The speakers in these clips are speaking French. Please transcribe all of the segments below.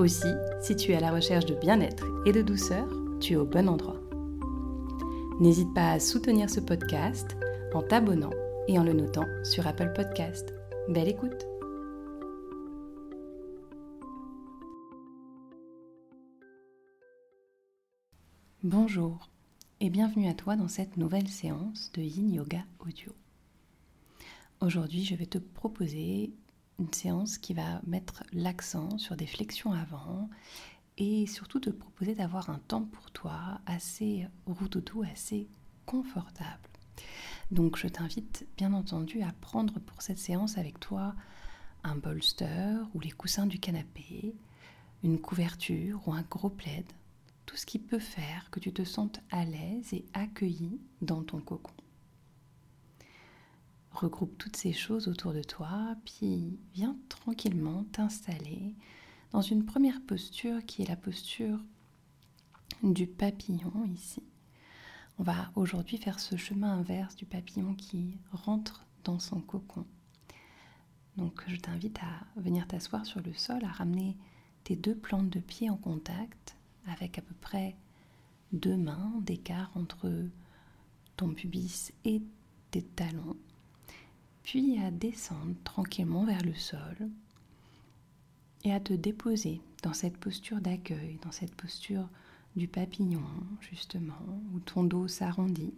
Aussi, si tu es à la recherche de bien-être et de douceur, tu es au bon endroit. N'hésite pas à soutenir ce podcast en t'abonnant et en le notant sur Apple Podcast. Belle écoute Bonjour et bienvenue à toi dans cette nouvelle séance de Yin Yoga Audio. Aujourd'hui, je vais te proposer une séance qui va mettre l'accent sur des flexions avant et surtout te proposer d'avoir un temps pour toi assez routoutou, assez confortable. Donc je t'invite bien entendu à prendre pour cette séance avec toi un bolster ou les coussins du canapé, une couverture ou un gros plaid, tout ce qui peut faire que tu te sentes à l'aise et accueilli dans ton cocon regroupe toutes ces choses autour de toi, puis viens tranquillement t'installer dans une première posture qui est la posture du papillon ici. On va aujourd'hui faire ce chemin inverse du papillon qui rentre dans son cocon. Donc je t'invite à venir t'asseoir sur le sol, à ramener tes deux plantes de pied en contact avec à peu près deux mains d'écart entre ton pubis et tes talons puis à descendre tranquillement vers le sol et à te déposer dans cette posture d'accueil, dans cette posture du papillon, justement, où ton dos s'arrondit.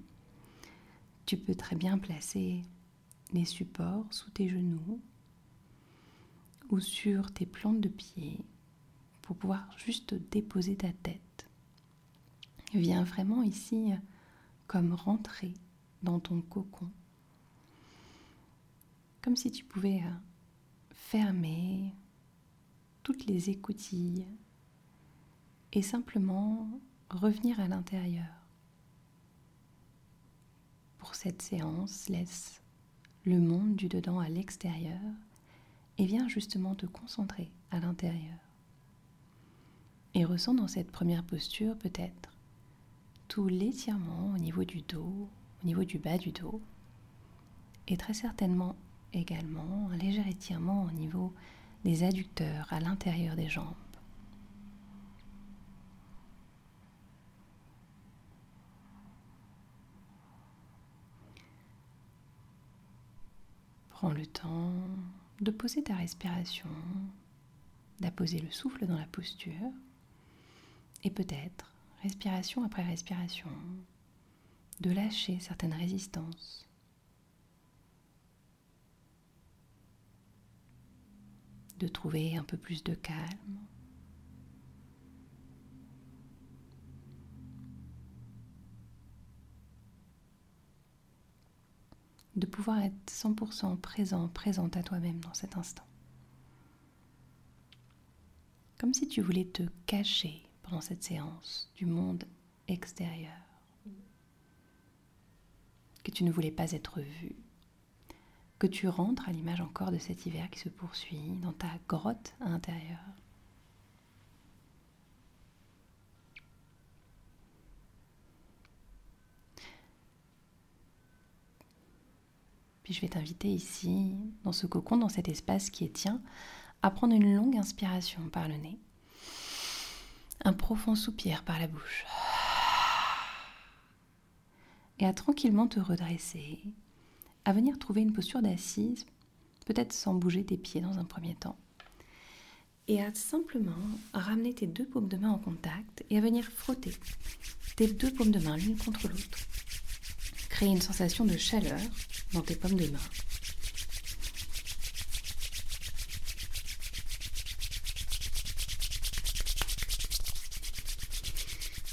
Tu peux très bien placer les supports sous tes genoux ou sur tes plantes de pied pour pouvoir juste déposer ta tête. Viens vraiment ici comme rentrer dans ton cocon comme si tu pouvais euh, fermer toutes les écoutilles et simplement revenir à l'intérieur. Pour cette séance, laisse le monde du dedans à l'extérieur et viens justement te concentrer à l'intérieur. Et ressens dans cette première posture peut-être tout l'étirement au niveau du dos, au niveau du bas du dos, et très certainement également un léger étirement au niveau des adducteurs à l'intérieur des jambes. Prends le temps de poser ta respiration, d'apposer le souffle dans la posture et peut-être, respiration après respiration, de lâcher certaines résistances de trouver un peu plus de calme. De pouvoir être 100% présent, présente à toi-même dans cet instant. Comme si tu voulais te cacher pendant cette séance du monde extérieur. Que tu ne voulais pas être vu, que tu rentres à l'image encore de cet hiver qui se poursuit dans ta grotte à l'intérieur. Puis je vais t'inviter ici, dans ce cocon, dans cet espace qui est tien, à prendre une longue inspiration par le nez, un profond soupir par la bouche, et à tranquillement te redresser à venir trouver une posture d'assise, peut-être sans bouger tes pieds dans un premier temps, et à simplement ramener tes deux paumes de main en contact et à venir frotter tes deux paumes de main l'une contre l'autre. Créer une sensation de chaleur dans tes paumes de main.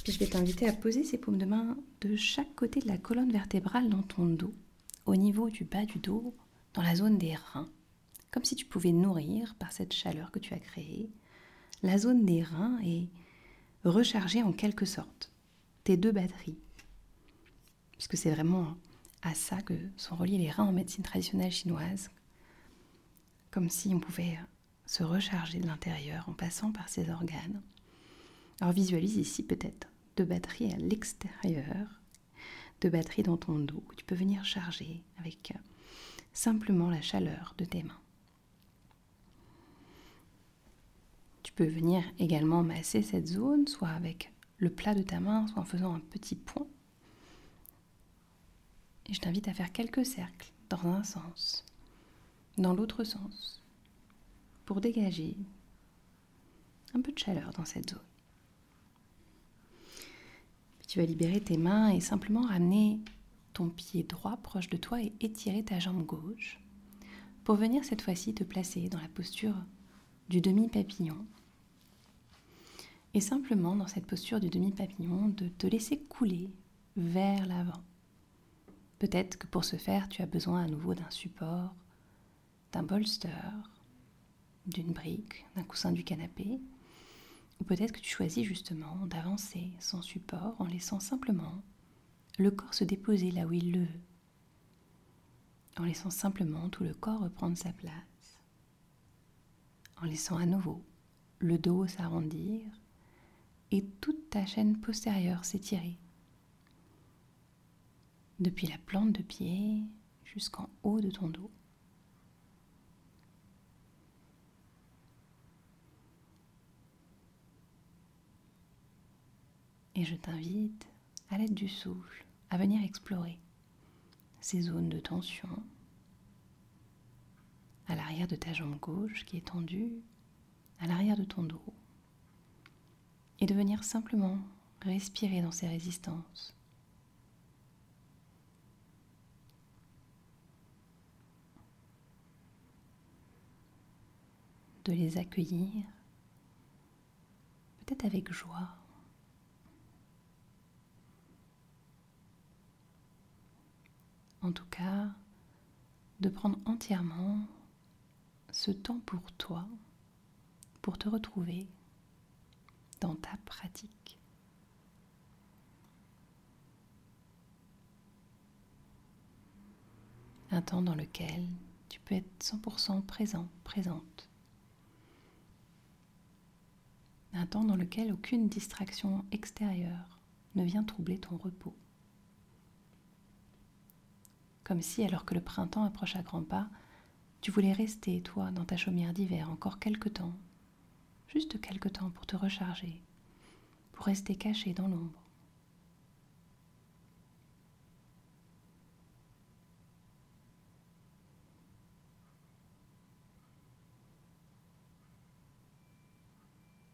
Puis je vais t'inviter à poser ces paumes de main de chaque côté de la colonne vertébrale dans ton dos au niveau du bas du dos, dans la zone des reins, comme si tu pouvais nourrir par cette chaleur que tu as créée la zone des reins est rechargée en quelque sorte. Tes deux batteries. Puisque c'est vraiment à ça que sont reliés les reins en médecine traditionnelle chinoise. Comme si on pouvait se recharger de l'intérieur en passant par ces organes. Alors visualise ici peut-être deux batteries à l'extérieur, deux batteries dans ton dos tu peux venir charger avec simplement la chaleur de tes mains. Tu peux venir également masser cette zone, soit avec le plat de ta main, soit en faisant un petit point. Et je t'invite à faire quelques cercles dans un sens, dans l'autre sens, pour dégager un peu de chaleur dans cette zone. Tu vas libérer tes mains et simplement ramener ton pied droit proche de toi et étirer ta jambe gauche pour venir cette fois-ci te placer dans la posture du demi-papillon. Et simplement dans cette posture du demi-papillon de te laisser couler vers l'avant. Peut-être que pour ce faire, tu as besoin à nouveau d'un support, d'un bolster, d'une brique, d'un coussin du canapé. Ou peut-être que tu choisis justement d'avancer sans support en laissant simplement le corps se déposer là où il le veut, en laissant simplement tout le corps reprendre sa place, en laissant à nouveau le dos s'arrondir et toute ta chaîne postérieure s'étirer, depuis la plante de pied jusqu'en haut de ton dos. Et je t'invite, à l'aide du souffle, à venir explorer ces zones de tension à l'arrière de ta jambe gauche qui est tendue, à l'arrière de ton dos, et de venir simplement respirer dans ces résistances. De les accueillir, peut-être avec joie. En tout cas, de prendre entièrement ce temps pour toi, pour te retrouver dans ta pratique. Un temps dans lequel tu peux être 100% présent, présente. Un temps dans lequel aucune distraction extérieure ne vient troubler ton repos comme si, alors que le printemps approche à grands pas, tu voulais rester, toi, dans ta chaumière d'hiver encore quelque temps, juste quelque temps pour te recharger, pour rester caché dans l'ombre.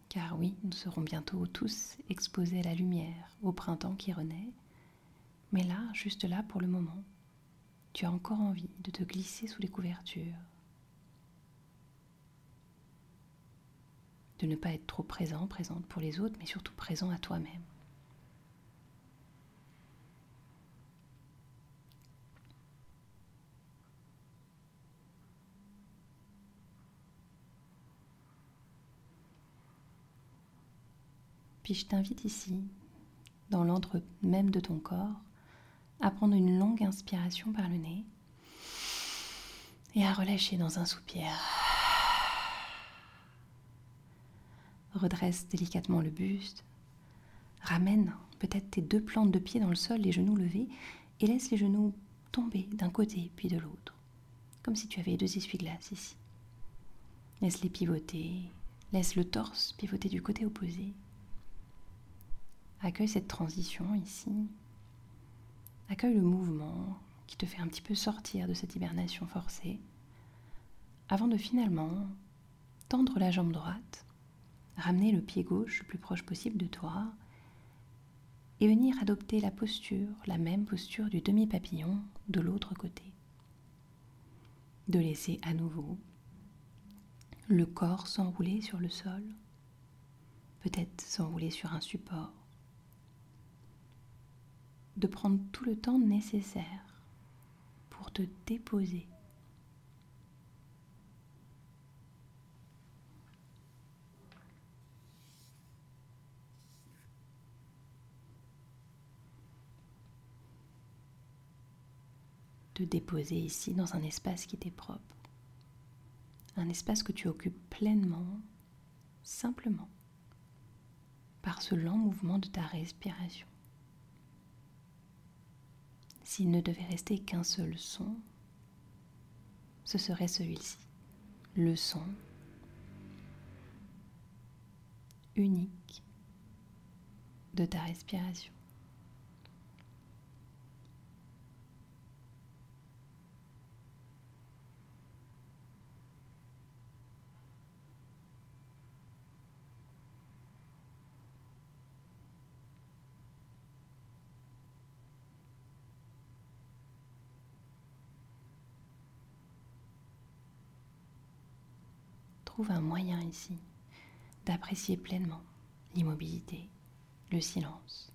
Car oui, nous serons bientôt tous exposés à la lumière, au printemps qui renaît, mais là, juste là pour le moment, tu as encore envie de te glisser sous les couvertures, de ne pas être trop présent, présente pour les autres, mais surtout présent à toi-même. Puis je t'invite ici, dans l'antre même de ton corps, à prendre une longue inspiration par le nez et à relâcher dans un soupir. Redresse délicatement le buste. Ramène peut-être tes deux plantes de pied dans le sol, les genoux levés, et laisse les genoux tomber d'un côté puis de l'autre, comme si tu avais deux essuie-glaces ici. Laisse-les pivoter, laisse le torse pivoter du côté opposé. Accueille cette transition ici, Accueille le mouvement qui te fait un petit peu sortir de cette hibernation forcée, avant de finalement tendre la jambe droite, ramener le pied gauche le plus proche possible de toi et venir adopter la posture, la même posture du demi-papillon de l'autre côté. De laisser à nouveau le corps s'enrouler sur le sol, peut-être s'enrouler sur un support, de prendre tout le temps nécessaire pour te déposer. te déposer ici dans un espace qui t'est propre, un espace que tu occupes pleinement, simplement, par ce lent mouvement de ta respiration. S'il ne devait rester qu'un seul son, ce serait celui-ci, le son unique de ta respiration. Trouve un moyen ici d'apprécier pleinement l'immobilité, le silence.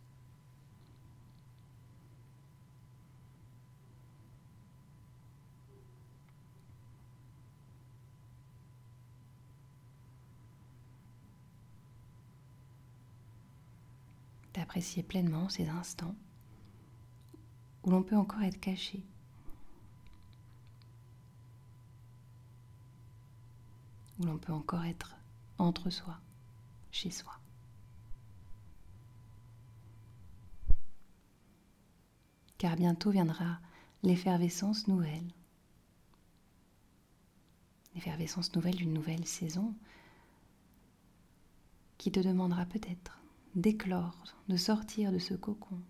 D'apprécier pleinement ces instants où l'on peut encore être caché où l'on peut encore être entre soi, chez soi. Car bientôt viendra l'effervescence nouvelle, l'effervescence nouvelle d'une nouvelle saison qui te demandera peut-être d'éclore, de sortir de ce cocon,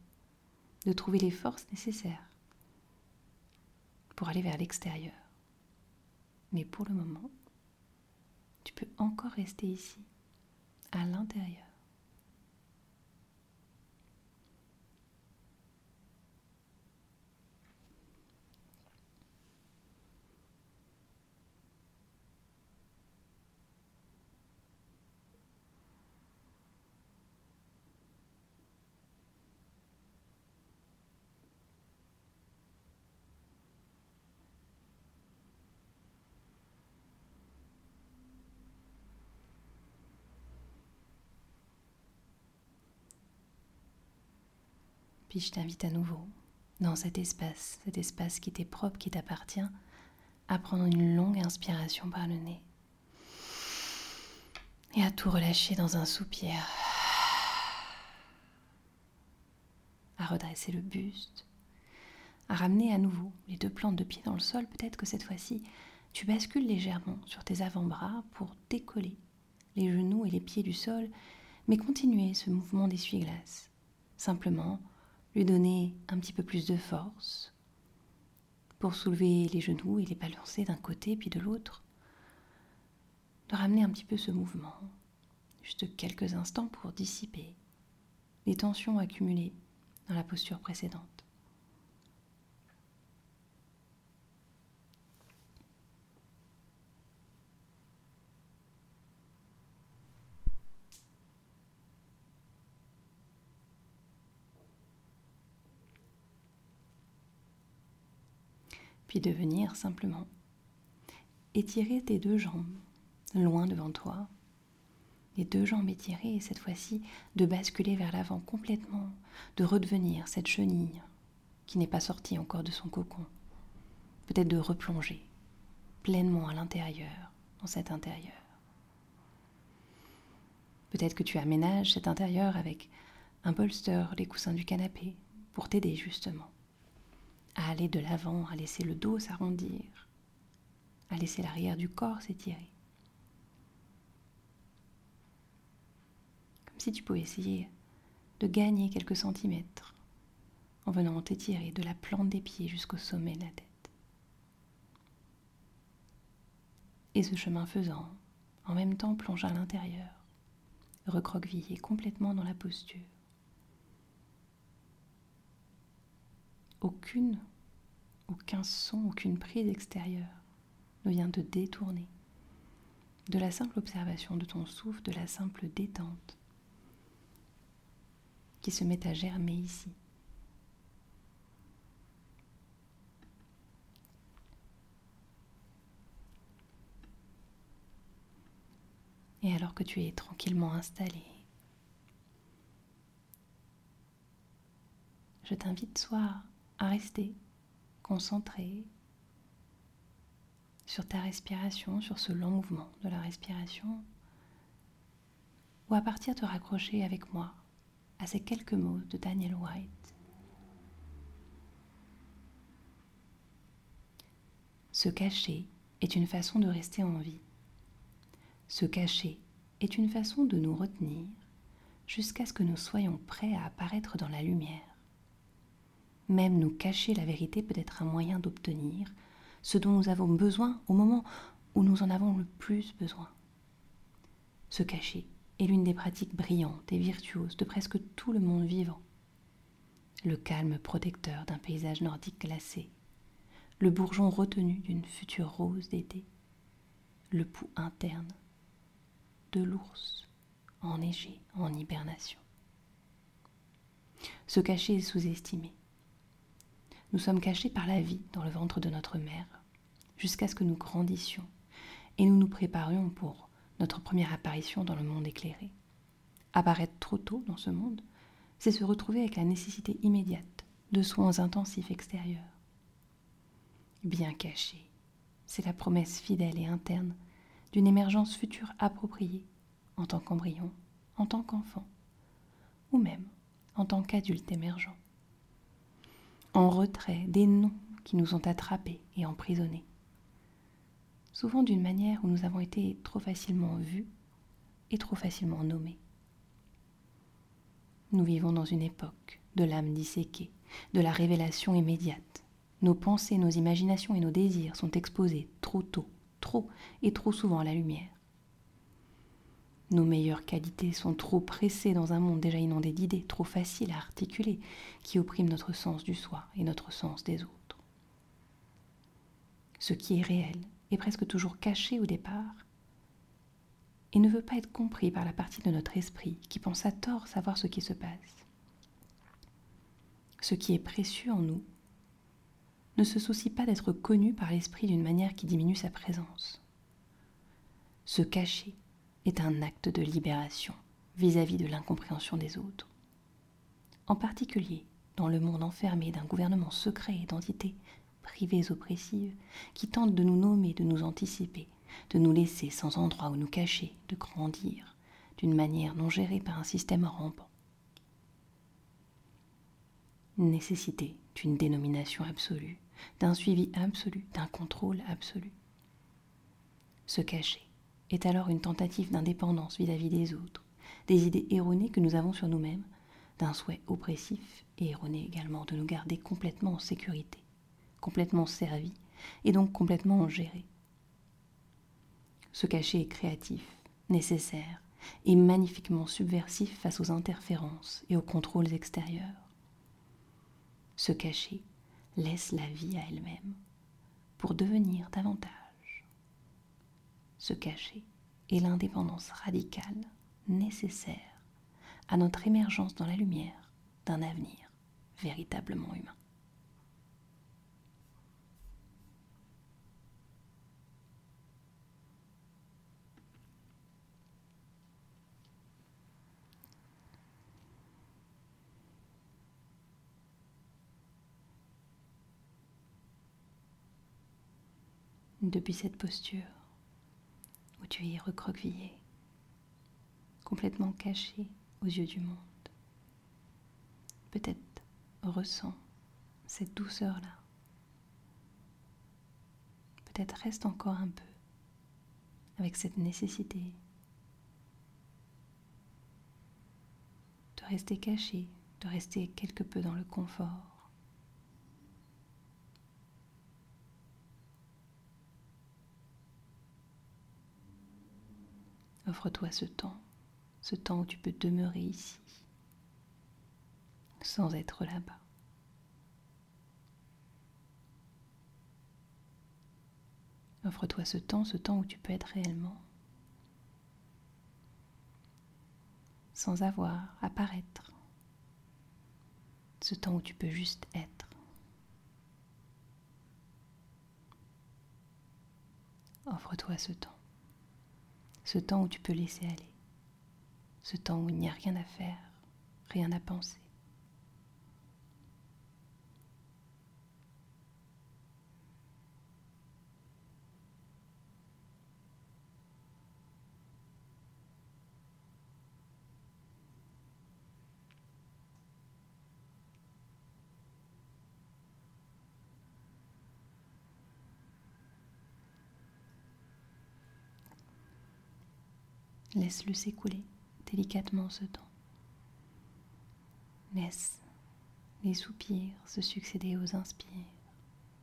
de trouver les forces nécessaires pour aller vers l'extérieur. Mais pour le moment, tu peux encore rester ici, à l'intérieur. Puis je t'invite à nouveau, dans cet espace, cet espace qui t'est propre, qui t'appartient, à prendre une longue inspiration par le nez et à tout relâcher dans un soupir. À redresser le buste, à ramener à nouveau les deux plantes de pied dans le sol. Peut-être que cette fois-ci, tu bascules légèrement sur tes avant-bras pour décoller les genoux et les pieds du sol, mais continuer ce mouvement d'essuie-glace. Simplement lui donner un petit peu plus de force pour soulever les genoux et les balancer d'un côté puis de l'autre, de ramener un petit peu ce mouvement, juste quelques instants pour dissiper les tensions accumulées dans la posture précédente. Puis de venir simplement étirer tes deux jambes loin devant toi, les deux jambes étirées et cette fois-ci de basculer vers l'avant complètement, de redevenir cette chenille qui n'est pas sortie encore de son cocon, peut-être de replonger pleinement à l'intérieur, dans cet intérieur. Peut-être que tu aménages cet intérieur avec un bolster, les coussins du canapé, pour t'aider justement à aller de l'avant, à laisser le dos s'arrondir, à laisser l'arrière du corps s'étirer. Comme si tu pouvais essayer de gagner quelques centimètres en venant t'étirer de la plante des pieds jusqu'au sommet de la tête. Et ce chemin faisant, en même temps plonge à l'intérieur, recroquevillé complètement dans la posture. Aucune aucun son, aucune prise extérieure ne vient te détourner de la simple observation de ton souffle, de la simple détente qui se met à germer ici. Et alors que tu es tranquillement installé, je t'invite soit à rester concentrer sur ta respiration, sur ce long mouvement de la respiration, ou à partir de raccrocher avec moi à ces quelques mots de Daniel White. Se cacher est une façon de rester en vie. Se cacher est une façon de nous retenir jusqu'à ce que nous soyons prêts à apparaître dans la lumière. Même nous cacher la vérité peut être un moyen d'obtenir ce dont nous avons besoin au moment où nous en avons le plus besoin. Se cacher est l'une des pratiques brillantes et virtuoses de presque tout le monde vivant. Le calme protecteur d'un paysage nordique glacé, le bourgeon retenu d'une future rose d'été, le pouls interne de l'ours enneigé en hibernation. Se cacher est sous-estimé. Nous sommes cachés par la vie dans le ventre de notre mère, jusqu'à ce que nous grandissions et nous nous préparions pour notre première apparition dans le monde éclairé. Apparaître trop tôt dans ce monde, c'est se retrouver avec la nécessité immédiate de soins intensifs extérieurs. Bien caché, c'est la promesse fidèle et interne d'une émergence future appropriée en tant qu'embryon, en tant qu'enfant, ou même en tant qu'adulte émergent. En retrait des noms qui nous ont attrapés et emprisonnés. Souvent d'une manière où nous avons été trop facilement vus et trop facilement nommés. Nous vivons dans une époque de l'âme disséquée, de la révélation immédiate. Nos pensées, nos imaginations et nos désirs sont exposés trop tôt, trop et trop souvent à la lumière. Nos meilleures qualités sont trop pressées dans un monde déjà inondé d'idées, trop faciles à articuler, qui oppriment notre sens du soi et notre sens des autres. Ce qui est réel est presque toujours caché au départ et ne veut pas être compris par la partie de notre esprit qui pense à tort savoir ce qui se passe. Ce qui est précieux en nous ne se soucie pas d'être connu par l'esprit d'une manière qui diminue sa présence. Se cacher est un acte de libération vis-à-vis de l'incompréhension des autres. En particulier dans le monde enfermé d'un gouvernement secret et d'entités privées oppressives qui tentent de nous nommer, de nous anticiper, de nous laisser sans endroit où nous cacher, de grandir d'une manière non gérée par un système rampant. Nécessité d'une dénomination absolue, d'un suivi absolu, d'un contrôle absolu. Se cacher est alors une tentative d'indépendance vis-à-vis des autres, des idées erronées que nous avons sur nous-mêmes, d'un souhait oppressif et erroné également de nous garder complètement en sécurité, complètement servis et donc complètement gérés. Se cacher est créatif, nécessaire et magnifiquement subversif face aux interférences et aux contrôles extérieurs. Se cacher laisse la vie à elle-même pour devenir davantage se cacher et l'indépendance radicale nécessaire à notre émergence dans la lumière d'un avenir véritablement humain. Depuis cette posture, tu es recroquevillé, complètement caché aux yeux du monde. Peut-être ressens cette douceur-là. Peut-être reste encore un peu avec cette nécessité de rester caché, de rester quelque peu dans le confort. Offre-toi ce temps, ce temps où tu peux demeurer ici, sans être là-bas. Offre-toi ce temps, ce temps où tu peux être réellement, sans avoir à paraître. Ce temps où tu peux juste être. Offre-toi ce temps ce temps où tu peux laisser aller, ce temps où il n'y a rien à faire, rien à penser. Laisse-le s'écouler délicatement ce temps. Laisse les soupirs se succéder aux inspires,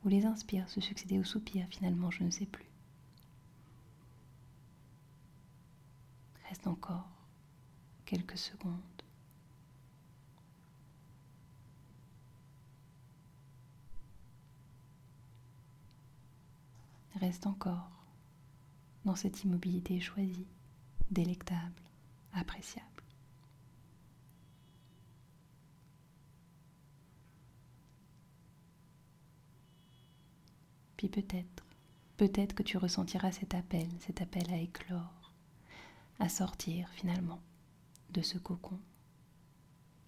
ou les inspires se succéder aux soupirs, finalement, je ne sais plus. Reste encore quelques secondes. Reste encore dans cette immobilité choisie, délectable, appréciable. Puis peut-être, peut-être que tu ressentiras cet appel, cet appel à éclore, à sortir finalement de ce cocon,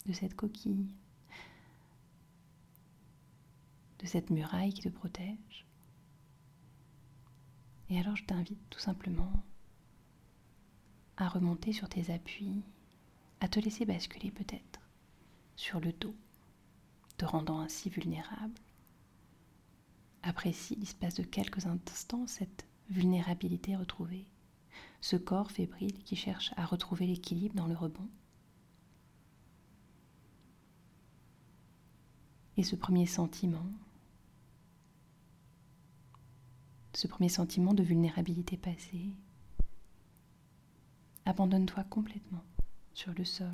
de cette coquille, de cette muraille qui te protège. Et alors je t'invite tout simplement à remonter sur tes appuis, à te laisser basculer peut-être sur le dos, te rendant ainsi vulnérable Apprécie l'espace de quelques instants cette vulnérabilité retrouvée, ce corps fébrile qui cherche à retrouver l'équilibre dans le rebond. Et ce premier sentiment, ce premier sentiment de vulnérabilité passée, abandonne-toi complètement sur le sol.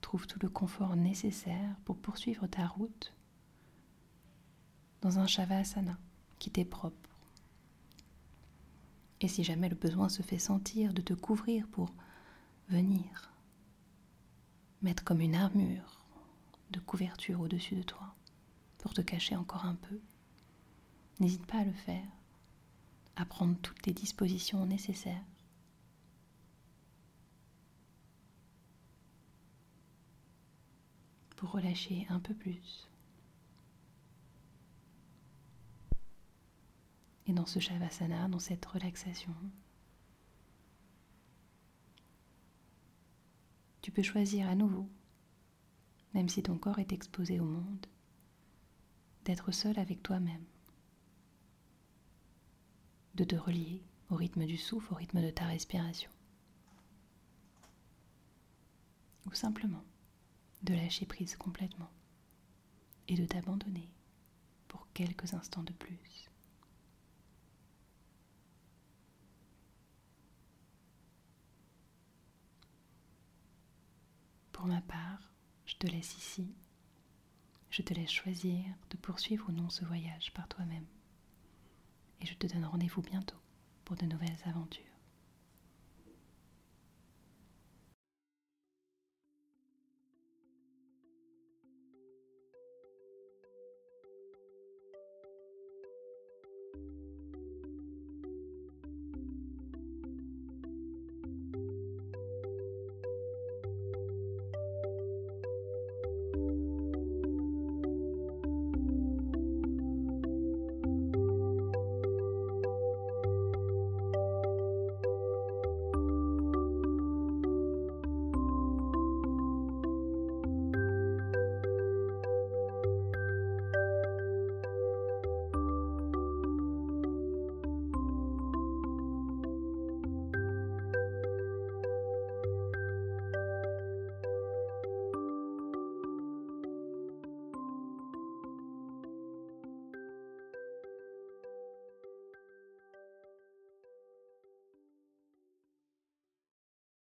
trouve tout le confort nécessaire pour poursuivre ta route dans un shavasana qui t'est propre. Et si jamais le besoin se fait sentir de te couvrir pour venir mettre comme une armure de couverture au-dessus de toi pour te cacher encore un peu, n'hésite pas à le faire, à prendre toutes les dispositions nécessaires pour relâcher un peu plus. Et dans ce Shavasana, dans cette relaxation, tu peux choisir à nouveau, même si ton corps est exposé au monde, d'être seul avec toi-même, de te relier au rythme du souffle, au rythme de ta respiration, ou simplement de lâcher prise complètement et de t'abandonner pour quelques instants de plus. Pour ma part, je te laisse ici. Je te laisse choisir de poursuivre ou non ce voyage par toi-même. Et je te donne rendez-vous bientôt pour de nouvelles aventures.